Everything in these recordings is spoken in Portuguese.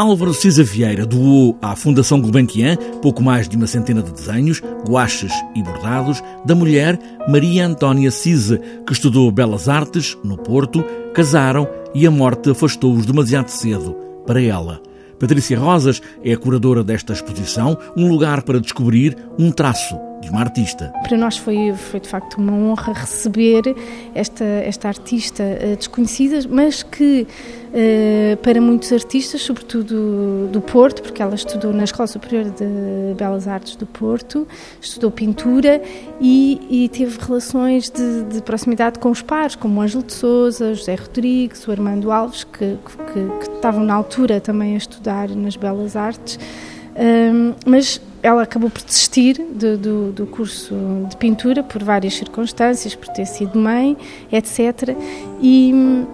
Álvaro Cisa Vieira doou à Fundação Gulbenkian pouco mais de uma centena de desenhos, guaches e bordados da mulher Maria Antónia Cisa, que estudou Belas Artes no Porto, casaram e a morte afastou-os demasiado cedo para ela. Patrícia Rosas é a curadora desta exposição, um lugar para descobrir um traço de uma artista. Para nós foi, foi de facto uma honra receber esta, esta artista uh, desconhecida, mas que uh, para muitos artistas, sobretudo do Porto, porque ela estudou na Escola Superior de Belas Artes do Porto, estudou pintura e, e teve relações de, de, proximidade com os pares, como Ângelo de Souza, José Rodrigues, o Armando Alves, que, que, que estavam na altura também a estudar nas Belas Artes. Um, mas ela acabou por desistir do, do, curso de pintura por várias circunstâncias, por ter sido mãe, etc. E,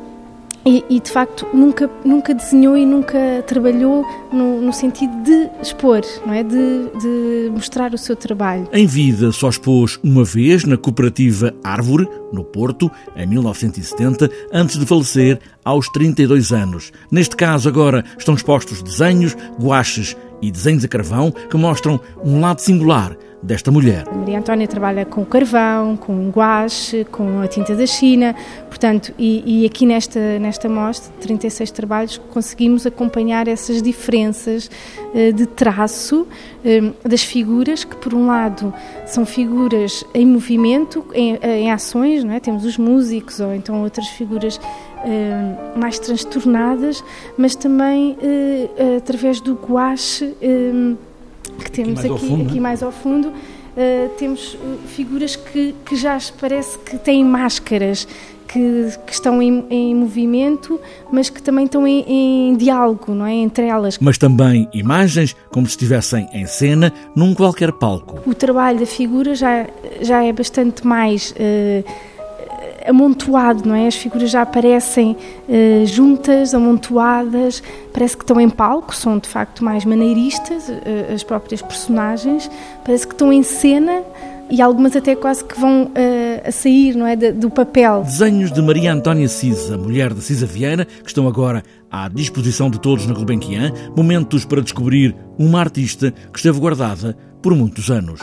e, e, de facto nunca nunca desenhou e nunca trabalhou no, no sentido de expor, não é, de, de, mostrar o seu trabalho. Em vida só expôs uma vez na cooperativa Árvore no Porto em 1970, antes de falecer aos 32 anos. Neste caso agora estão expostos desenhos, guaches e desenhos a carvão que mostram um lado singular desta mulher. Maria Antónia trabalha com carvão, com guache, com a tinta da China, portanto, e, e, aqui nesta, nesta mostra, 36 trabalhos, conseguimos acompanhar essas diferenças uh, de traço uh, das figuras, que por um lado são figuras em movimento, em, em ações, não é? temos os músicos ou então outras figuras mais transtornadas, mas também através do guache que temos aqui, aqui, fundo, aqui mais ao fundo, uh, temos uh, figuras que, que já parece que têm máscaras, que, que estão em, em, movimento, mas que também estão em, em, diálogo, não é? Entre elas. Mas também imagens como se estivessem em cena num qualquer palco. O trabalho da figura já, já é bastante mais. Uh, amontoado, não é? As figuras já aparecem uh, juntas, amontoadas, parece que estão em palco, são de facto mais maneiristas, uh, as próprias personagens, parece que estão em cena e algumas até quase que vão uh, a sair, não é, do papel. Desenhos de Maria Antónia Cisa, mulher de Cisa Vieira, que estão agora à disposição de todos na Gulbenkian, momentos para descobrir uma artista que esteve guardada por muitos anos.